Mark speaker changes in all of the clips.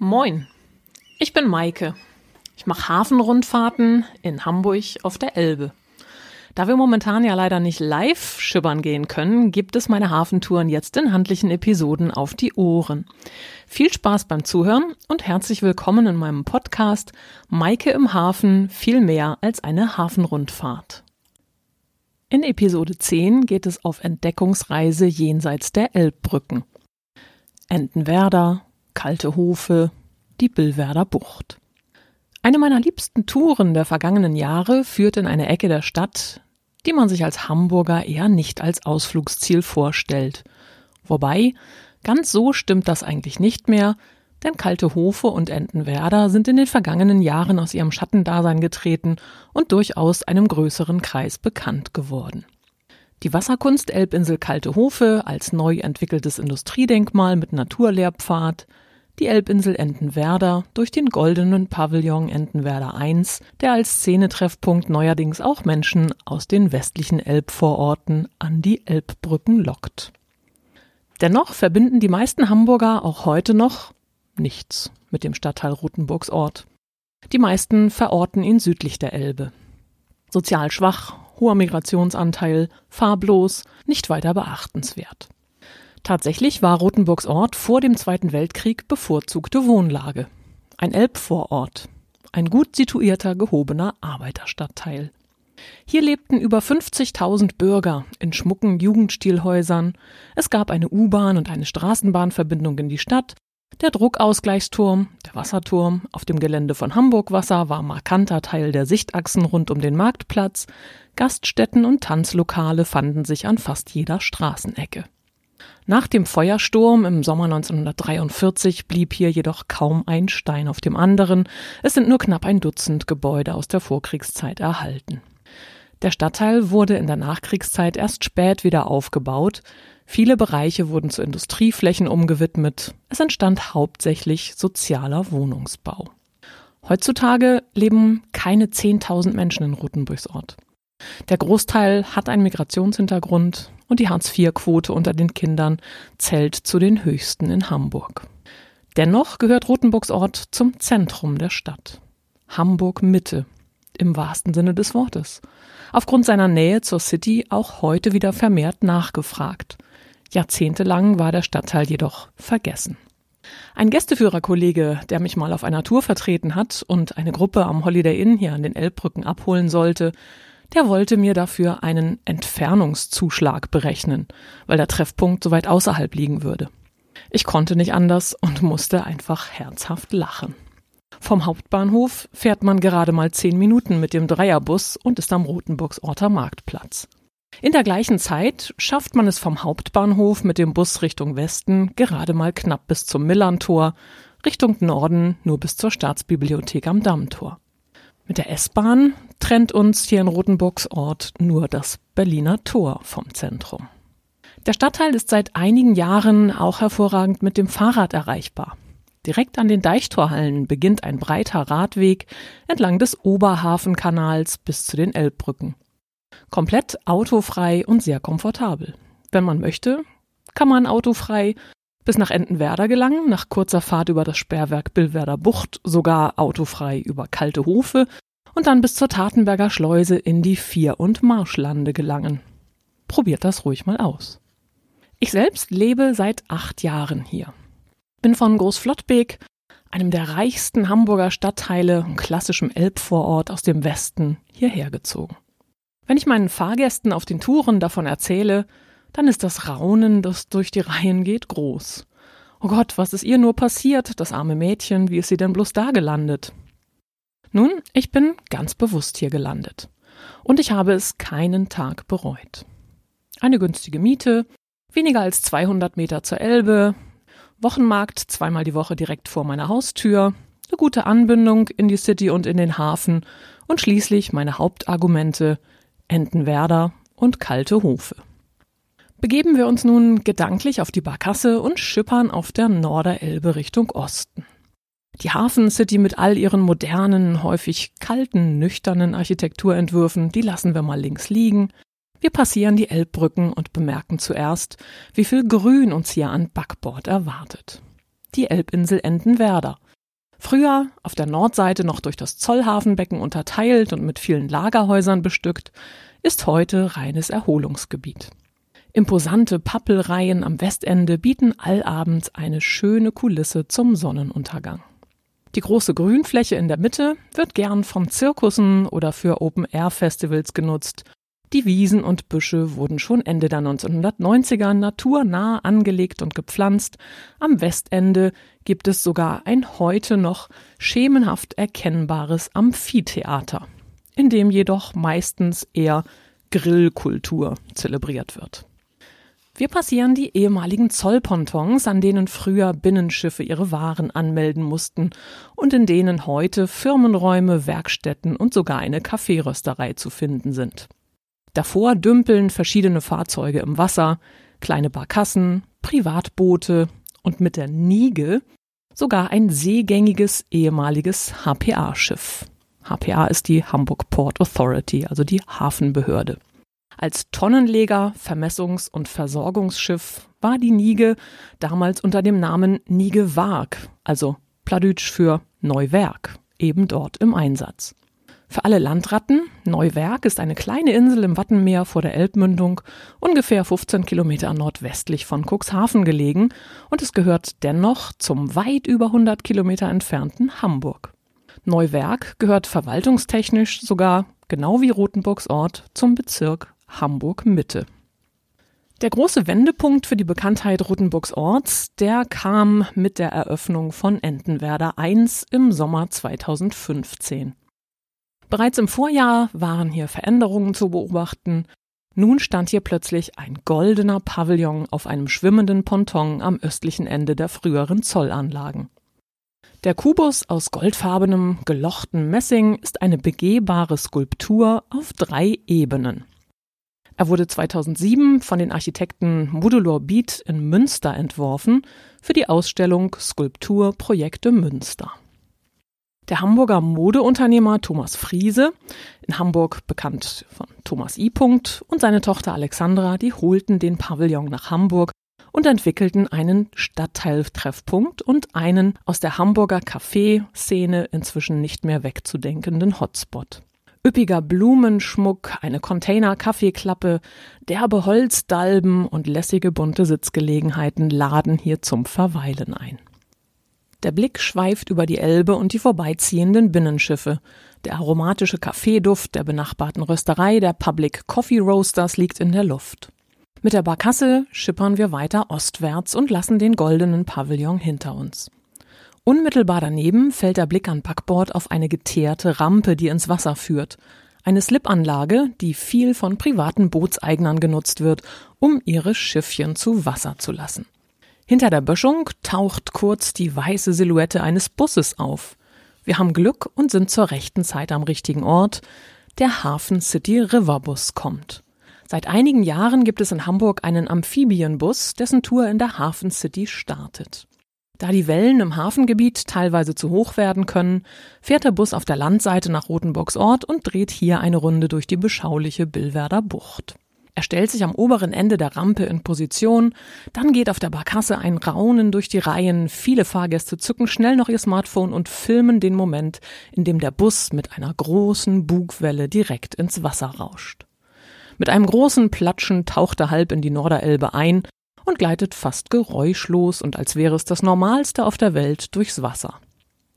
Speaker 1: Moin, ich bin Maike. Ich mache Hafenrundfahrten in Hamburg auf der Elbe. Da wir momentan ja leider nicht live schippern gehen können, gibt es meine Hafentouren jetzt in handlichen Episoden auf die Ohren. Viel Spaß beim Zuhören und herzlich willkommen in meinem Podcast Maike im Hafen viel mehr als eine Hafenrundfahrt. In Episode 10 geht es auf Entdeckungsreise jenseits der Elbbrücken. Entenwerder, Kalte Hofe, die Billwerder Bucht. Eine meiner liebsten Touren der vergangenen Jahre führt in eine Ecke der Stadt, die man sich als Hamburger eher nicht als Ausflugsziel vorstellt. Wobei, ganz so stimmt das eigentlich nicht mehr, denn Kalte Hofe und Entenwerder sind in den vergangenen Jahren aus ihrem Schattendasein getreten und durchaus einem größeren Kreis bekannt geworden. Die Wasserkunst Elbinsel Kalte Hofe als neu entwickeltes Industriedenkmal mit Naturlehrpfad, die Elbinsel Entenwerder durch den goldenen Pavillon Entenwerder I, der als Szenetreffpunkt neuerdings auch Menschen aus den westlichen Elbvororten an die Elbbrücken lockt. Dennoch verbinden die meisten Hamburger auch heute noch nichts mit dem Stadtteil Rothenburgs Ort. Die meisten verorten ihn südlich der Elbe. Sozial schwach, hoher Migrationsanteil, farblos, nicht weiter beachtenswert. Tatsächlich war Rothenburgs Ort vor dem Zweiten Weltkrieg bevorzugte Wohnlage. Ein Elbvorort, ein gut situierter, gehobener Arbeiterstadtteil. Hier lebten über 50.000 Bürger in schmucken Jugendstilhäusern. Es gab eine U-Bahn und eine Straßenbahnverbindung in die Stadt. Der Druckausgleichsturm, der Wasserturm auf dem Gelände von Hamburg Wasser war markanter Teil der Sichtachsen rund um den Marktplatz. Gaststätten und Tanzlokale fanden sich an fast jeder Straßenecke. Nach dem Feuersturm im Sommer 1943 blieb hier jedoch kaum ein Stein auf dem anderen. Es sind nur knapp ein Dutzend Gebäude aus der Vorkriegszeit erhalten. Der Stadtteil wurde in der Nachkriegszeit erst spät wieder aufgebaut. Viele Bereiche wurden zu Industrieflächen umgewidmet. Es entstand hauptsächlich sozialer Wohnungsbau. Heutzutage leben keine 10.000 Menschen in Rothenburgs Ort. Der Großteil hat einen Migrationshintergrund und die Hartz-IV-Quote unter den Kindern zählt zu den höchsten in Hamburg. Dennoch gehört Rothenburgs Ort zum Zentrum der Stadt. Hamburg Mitte im wahrsten Sinne des Wortes. Aufgrund seiner Nähe zur City auch heute wieder vermehrt nachgefragt. Jahrzehntelang war der Stadtteil jedoch vergessen. Ein Gästeführerkollege, der mich mal auf einer Tour vertreten hat und eine Gruppe am Holiday Inn hier an den Elbbrücken abholen sollte, der wollte mir dafür einen Entfernungszuschlag berechnen, weil der Treffpunkt so weit außerhalb liegen würde. Ich konnte nicht anders und musste einfach herzhaft lachen. Vom Hauptbahnhof fährt man gerade mal zehn Minuten mit dem Dreierbus und ist am Rotenburgsorter Marktplatz. In der gleichen Zeit schafft man es vom Hauptbahnhof mit dem Bus Richtung Westen gerade mal knapp bis zum Millantor, Richtung Norden nur bis zur Staatsbibliothek am Dammtor. Mit der S-Bahn trennt uns hier in Rotenburgs Ort nur das Berliner Tor vom Zentrum. Der Stadtteil ist seit einigen Jahren auch hervorragend mit dem Fahrrad erreichbar. Direkt an den Deichtorhallen beginnt ein breiter Radweg entlang des Oberhafenkanals bis zu den Elbbrücken. Komplett autofrei und sehr komfortabel. Wenn man möchte, kann man autofrei bis nach Entenwerder gelangen, nach kurzer Fahrt über das Sperrwerk Billwerder Bucht, sogar autofrei über Kalte Hofe und dann bis zur Tatenberger Schleuse in die Vier- und Marschlande gelangen. Probiert das ruhig mal aus. Ich selbst lebe seit acht Jahren hier. Bin von Großflottbek, einem der reichsten Hamburger Stadtteile und klassischem Elbvorort aus dem Westen, hierher gezogen. Wenn ich meinen Fahrgästen auf den Touren davon erzähle, dann ist das Raunen, das durch die Reihen geht, groß. Oh Gott, was ist ihr nur passiert, das arme Mädchen, wie ist sie denn bloß da gelandet? Nun, ich bin ganz bewusst hier gelandet. Und ich habe es keinen Tag bereut. Eine günstige Miete, weniger als 200 Meter zur Elbe, Wochenmarkt zweimal die Woche direkt vor meiner Haustür, eine gute Anbindung in die City und in den Hafen und schließlich meine Hauptargumente Entenwerder und kalte Hofe. Begeben wir uns nun gedanklich auf die Barkasse und schippern auf der Norderelbe Richtung Osten. Die Hafencity mit all ihren modernen, häufig kalten, nüchternen Architekturentwürfen, die lassen wir mal links liegen. Wir passieren die Elbbrücken und bemerken zuerst, wie viel Grün uns hier an Backbord erwartet. Die Elbinsel Entenwerder, Früher auf der Nordseite noch durch das Zollhafenbecken unterteilt und mit vielen Lagerhäusern bestückt, ist heute reines Erholungsgebiet. Imposante Pappelreihen am Westende bieten allabends eine schöne Kulisse zum Sonnenuntergang. Die große Grünfläche in der Mitte wird gern von Zirkussen oder für Open-Air-Festivals genutzt. Die Wiesen und Büsche wurden schon Ende der 1990er naturnah angelegt und gepflanzt. Am Westende gibt es sogar ein heute noch schemenhaft erkennbares Amphitheater, in dem jedoch meistens eher Grillkultur zelebriert wird. Wir passieren die ehemaligen Zollpontons, an denen früher Binnenschiffe ihre Waren anmelden mussten und in denen heute Firmenräume, Werkstätten und sogar eine Kaffeerösterei zu finden sind. Davor dümpeln verschiedene Fahrzeuge im Wasser, kleine Barkassen, Privatboote und mit der Niege sogar ein seegängiges ehemaliges HPA-Schiff. HPA ist die Hamburg Port Authority, also die Hafenbehörde. Als Tonnenleger, Vermessungs- und Versorgungsschiff war die Nige damals unter dem Namen Nige Wark, also Pladütsch für Neuwerk, eben dort im Einsatz. Für alle Landratten, Neuwerk ist eine kleine Insel im Wattenmeer vor der Elbmündung, ungefähr 15 Kilometer nordwestlich von Cuxhaven gelegen und es gehört dennoch zum weit über 100 Kilometer entfernten Hamburg. Neuwerk gehört verwaltungstechnisch sogar, genau wie Rothenburgs Ort, zum Bezirk Hamburg Mitte. Der große Wendepunkt für die Bekanntheit Rothenburgs Orts, der kam mit der Eröffnung von Entenwerder I im Sommer 2015. Bereits im Vorjahr waren hier Veränderungen zu beobachten. Nun stand hier plötzlich ein goldener Pavillon auf einem schwimmenden Ponton am östlichen Ende der früheren Zollanlagen. Der Kubus aus goldfarbenem, gelochten Messing ist eine begehbare Skulptur auf drei Ebenen. Er wurde 2007 von den Architekten Modulor Beat in Münster entworfen für die Ausstellung Skulptur Projekte Münster. Der Hamburger Modeunternehmer Thomas Friese, in Hamburg bekannt von Thomas I. und seine Tochter Alexandra, die holten den Pavillon nach Hamburg und entwickelten einen Stadtteiltreffpunkt und einen aus der Hamburger Café-Szene inzwischen nicht mehr wegzudenkenden Hotspot. Üppiger Blumenschmuck, eine Container-Kaffeeklappe, derbe Holzdalben und lässige bunte Sitzgelegenheiten laden hier zum Verweilen ein. Der Blick schweift über die Elbe und die vorbeiziehenden Binnenschiffe. Der aromatische Kaffeeduft der benachbarten Rösterei der Public Coffee Roasters liegt in der Luft. Mit der Barkasse schippern wir weiter ostwärts und lassen den goldenen Pavillon hinter uns. Unmittelbar daneben fällt der Blick an Backbord auf eine geteerte Rampe, die ins Wasser führt. Eine Slipanlage, die viel von privaten Bootseignern genutzt wird, um ihre Schiffchen zu Wasser zu lassen. Hinter der Böschung taucht kurz die weiße Silhouette eines Busses auf. Wir haben Glück und sind zur rechten Zeit am richtigen Ort. Der Hafen City Riverbus kommt. Seit einigen Jahren gibt es in Hamburg einen Amphibienbus, dessen Tour in der Hafen City startet. Da die Wellen im Hafengebiet teilweise zu hoch werden können, fährt der Bus auf der Landseite nach Rothenburgs Ort und dreht hier eine Runde durch die beschauliche Billwerder Bucht. Er stellt sich am oberen Ende der Rampe in Position, dann geht auf der Barkasse ein Raunen durch die Reihen, viele Fahrgäste zücken schnell noch ihr Smartphone und filmen den Moment, in dem der Bus mit einer großen Bugwelle direkt ins Wasser rauscht. Mit einem großen Platschen taucht er halb in die Norderelbe ein und gleitet fast geräuschlos und als wäre es das Normalste auf der Welt durchs Wasser.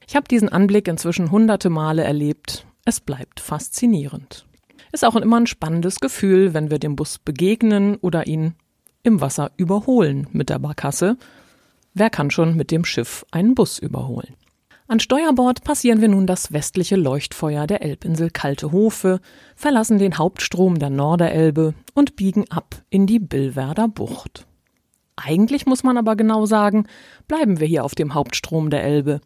Speaker 1: Ich habe diesen Anblick inzwischen hunderte Male erlebt. Es bleibt faszinierend. Ist auch immer ein spannendes Gefühl, wenn wir dem Bus begegnen oder ihn im Wasser überholen mit der Barkasse. Wer kann schon mit dem Schiff einen Bus überholen? An Steuerbord passieren wir nun das westliche Leuchtfeuer der Elbinsel Kalte Hofe, verlassen den Hauptstrom der Norderelbe und biegen ab in die Billwerder Bucht. Eigentlich muss man aber genau sagen, bleiben wir hier auf dem Hauptstrom der Elbe.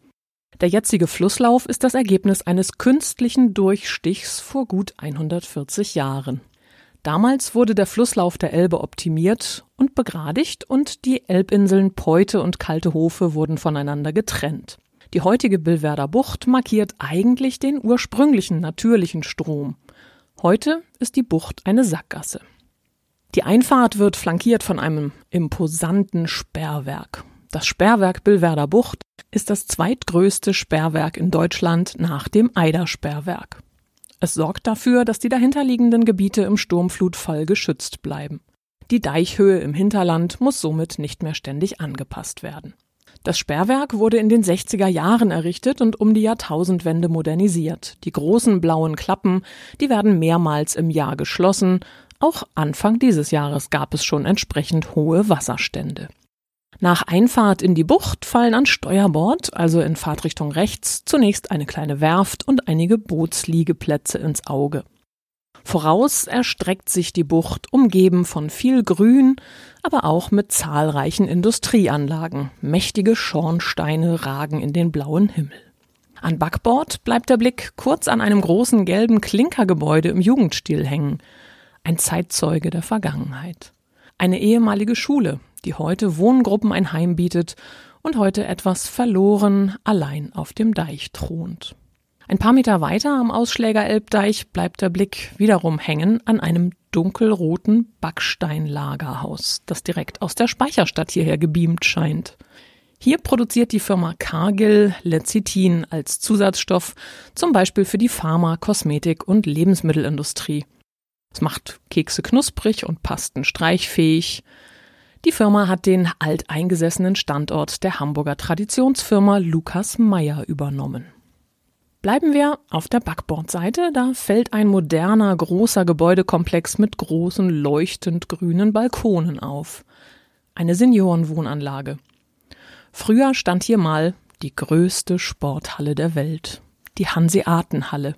Speaker 1: Der jetzige Flusslauf ist das Ergebnis eines künstlichen Durchstichs vor gut 140 Jahren. Damals wurde der Flusslauf der Elbe optimiert und begradigt und die Elbinseln Peute und Kalte Hofe wurden voneinander getrennt. Die heutige Billwerder Bucht markiert eigentlich den ursprünglichen natürlichen Strom. Heute ist die Bucht eine Sackgasse. Die Einfahrt wird flankiert von einem imposanten Sperrwerk. Das Sperrwerk Billwerder Bucht ist das zweitgrößte Sperrwerk in Deutschland nach dem Eidersperrwerk. Es sorgt dafür, dass die dahinterliegenden Gebiete im Sturmflutfall geschützt bleiben. Die Deichhöhe im Hinterland muss somit nicht mehr ständig angepasst werden. Das Sperrwerk wurde in den 60er Jahren errichtet und um die Jahrtausendwende modernisiert. Die großen blauen Klappen, die werden mehrmals im Jahr geschlossen. Auch Anfang dieses Jahres gab es schon entsprechend hohe Wasserstände. Nach Einfahrt in die Bucht fallen an Steuerbord, also in Fahrtrichtung rechts, zunächst eine kleine Werft und einige Bootsliegeplätze ins Auge. Voraus erstreckt sich die Bucht, umgeben von viel Grün, aber auch mit zahlreichen Industrieanlagen. Mächtige Schornsteine ragen in den blauen Himmel. An Backbord bleibt der Blick kurz an einem großen gelben Klinkergebäude im Jugendstil hängen. Ein Zeitzeuge der Vergangenheit. Eine ehemalige Schule, die heute Wohngruppen ein Heim bietet und heute etwas verloren allein auf dem Deich thront. Ein paar Meter weiter am Ausschläger-Elbdeich bleibt der Blick wiederum hängen an einem dunkelroten Backsteinlagerhaus, das direkt aus der Speicherstadt hierher gebeamt scheint. Hier produziert die Firma Cargill Lecithin als Zusatzstoff, zum Beispiel für die Pharma-, Kosmetik- und Lebensmittelindustrie. Es macht Kekse knusprig und Pasten streichfähig. Die Firma hat den alteingesessenen Standort der Hamburger Traditionsfirma Lukas Meyer übernommen. Bleiben wir auf der Backbordseite. Da fällt ein moderner, großer Gebäudekomplex mit großen, leuchtend grünen Balkonen auf. Eine Seniorenwohnanlage. Früher stand hier mal die größte Sporthalle der Welt, die Hanseatenhalle.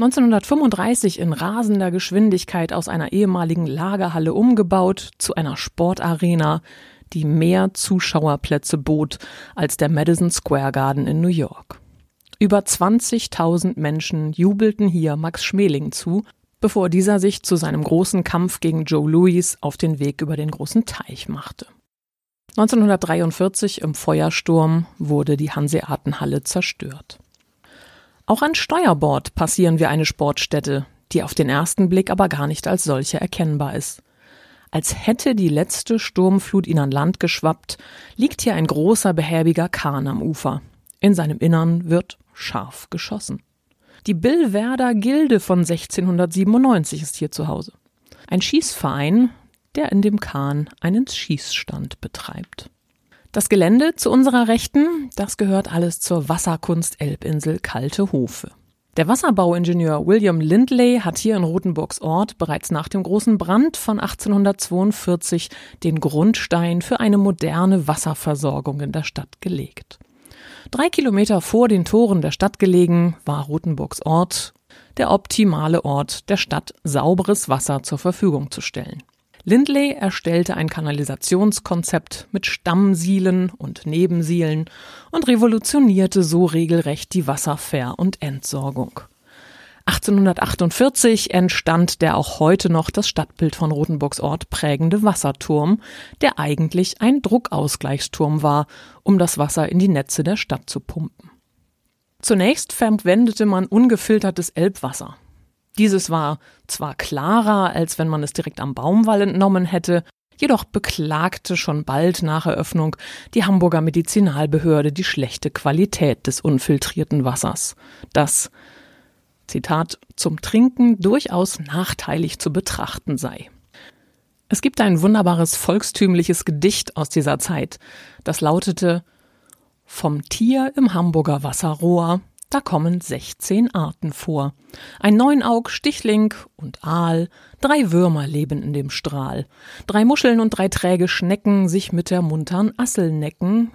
Speaker 1: 1935 in rasender Geschwindigkeit aus einer ehemaligen Lagerhalle umgebaut zu einer Sportarena, die mehr Zuschauerplätze bot als der Madison Square Garden in New York. Über 20.000 Menschen jubelten hier Max Schmeling zu, bevor dieser sich zu seinem großen Kampf gegen Joe Louis auf den Weg über den großen Teich machte. 1943 im Feuersturm wurde die Hanseatenhalle zerstört. Auch an Steuerbord passieren wir eine Sportstätte, die auf den ersten Blick aber gar nicht als solche erkennbar ist. Als hätte die letzte Sturmflut ihn an Land geschwappt, liegt hier ein großer behäbiger Kahn am Ufer. In seinem Innern wird scharf geschossen. Die Billwerder Gilde von 1697 ist hier zu Hause. Ein Schießverein, der in dem Kahn einen Schießstand betreibt. Das Gelände zu unserer Rechten, das gehört alles zur Wasserkunst Elbinsel Kalte Hofe. Der Wasserbauingenieur William Lindley hat hier in Rothenburgs Ort bereits nach dem großen Brand von 1842 den Grundstein für eine moderne Wasserversorgung in der Stadt gelegt. Drei Kilometer vor den Toren der Stadt gelegen war Rothenburgs Ort, der optimale Ort der Stadt, sauberes Wasser zur Verfügung zu stellen. Lindley erstellte ein Kanalisationskonzept mit Stammsielen und Nebensielen und revolutionierte so regelrecht die Wasserver- und Entsorgung. 1848 entstand der auch heute noch das Stadtbild von Rothenburgs Ort prägende Wasserturm, der eigentlich ein Druckausgleichsturm war, um das Wasser in die Netze der Stadt zu pumpen. Zunächst verwendete man ungefiltertes Elbwasser. Dieses war zwar klarer, als wenn man es direkt am Baumwall entnommen hätte, jedoch beklagte schon bald nach Eröffnung die Hamburger Medizinalbehörde die schlechte Qualität des unfiltrierten Wassers, das Zitat, zum Trinken durchaus nachteilig zu betrachten sei. Es gibt ein wunderbares volkstümliches Gedicht aus dieser Zeit, das lautete Vom Tier im Hamburger Wasserrohr, da kommen 16 Arten vor. Ein Neunaug, Stichling und Aal, drei Würmer leben in dem Strahl, drei Muscheln und drei träge Schnecken sich mit der muntern Assel necken,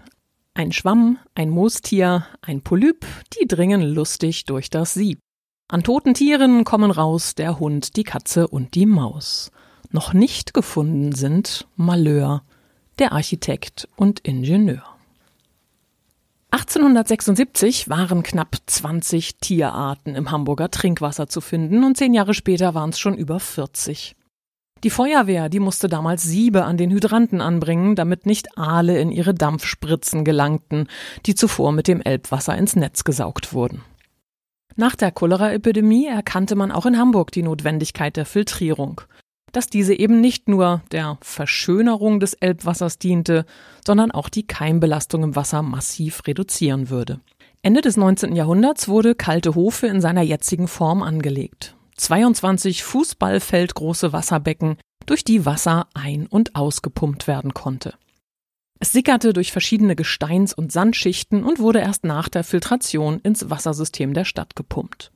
Speaker 1: ein Schwamm, ein Moostier, ein Polyp, die dringen lustig durch das Sieb. An toten Tieren kommen raus der Hund, die Katze und die Maus. Noch nicht gefunden sind Malheur, der Architekt und Ingenieur. 1876 waren knapp 20 Tierarten im Hamburger Trinkwasser zu finden und zehn Jahre später waren es schon über 40. Die Feuerwehr, die musste damals Siebe an den Hydranten anbringen, damit nicht Aale in ihre Dampfspritzen gelangten, die zuvor mit dem Elbwasser ins Netz gesaugt wurden. Nach der Cholera-Epidemie erkannte man auch in Hamburg die Notwendigkeit der Filtrierung. Dass diese eben nicht nur der Verschönerung des Elbwassers diente, sondern auch die Keimbelastung im Wasser massiv reduzieren würde. Ende des 19. Jahrhunderts wurde Kalte Hofe in seiner jetzigen Form angelegt. 22 Fußballfeldgroße Wasserbecken, durch die Wasser ein- und ausgepumpt werden konnte. Es sickerte durch verschiedene Gesteins- und Sandschichten und wurde erst nach der Filtration ins Wassersystem der Stadt gepumpt.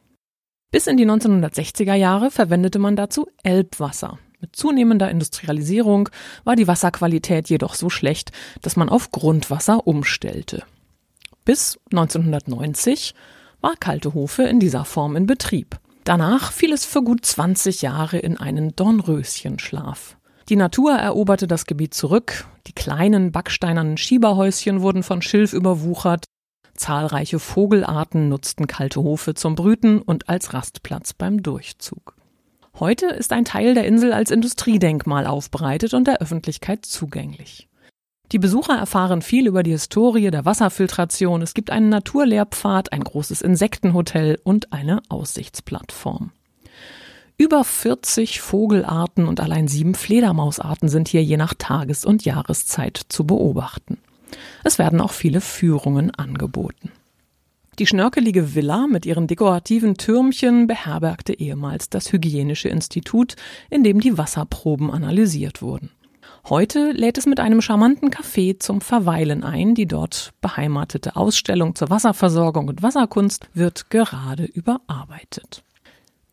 Speaker 1: Bis in die 1960er Jahre verwendete man dazu Elbwasser. Mit zunehmender Industrialisierung war die Wasserqualität jedoch so schlecht, dass man auf Grundwasser umstellte. Bis 1990 war Kaltehofe in dieser Form in Betrieb. Danach fiel es für gut 20 Jahre in einen Dornröschenschlaf. Die Natur eroberte das Gebiet zurück, die kleinen backsteinernen Schieberhäuschen wurden von Schilf überwuchert, zahlreiche Vogelarten nutzten kalte Hofe zum Brüten und als Rastplatz beim Durchzug. Heute ist ein Teil der Insel als Industriedenkmal aufbereitet und der Öffentlichkeit zugänglich. Die Besucher erfahren viel über die Historie der Wasserfiltration. Es gibt einen Naturlehrpfad, ein großes Insektenhotel und eine Aussichtsplattform. Über 40 Vogelarten und allein sieben Fledermausarten sind hier je nach Tages- und Jahreszeit zu beobachten. Es werden auch viele Führungen angeboten. Die schnörkelige Villa mit ihren dekorativen Türmchen beherbergte ehemals das Hygienische Institut, in dem die Wasserproben analysiert wurden. Heute lädt es mit einem charmanten Café zum Verweilen ein. Die dort beheimatete Ausstellung zur Wasserversorgung und Wasserkunst wird gerade überarbeitet.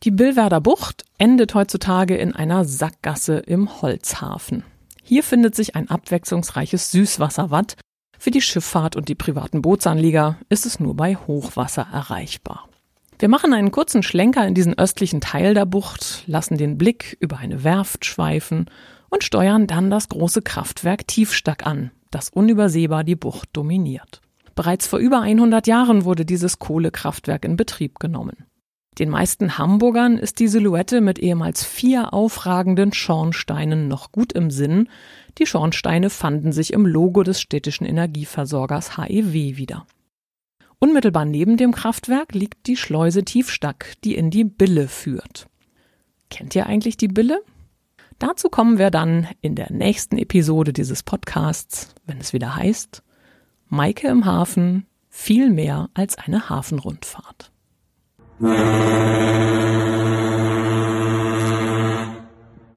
Speaker 1: Die Billwerder Bucht endet heutzutage in einer Sackgasse im Holzhafen. Hier findet sich ein abwechslungsreiches Süßwasserwatt. Für die Schifffahrt und die privaten Bootsanlieger ist es nur bei Hochwasser erreichbar. Wir machen einen kurzen Schlenker in diesen östlichen Teil der Bucht, lassen den Blick über eine Werft schweifen und steuern dann das große Kraftwerk Tiefstack an, das unübersehbar die Bucht dominiert. Bereits vor über 100 Jahren wurde dieses Kohlekraftwerk in Betrieb genommen. Den meisten Hamburgern ist die Silhouette mit ehemals vier aufragenden Schornsteinen noch gut im Sinn. Die Schornsteine fanden sich im Logo des städtischen Energieversorgers HEW wieder. Unmittelbar neben dem Kraftwerk liegt die Schleuse Tiefstack, die in die Bille führt. Kennt ihr eigentlich die Bille? Dazu kommen wir dann in der nächsten Episode dieses Podcasts, wenn es wieder heißt, Maike im Hafen viel mehr als eine Hafenrundfahrt. Mm-hmm.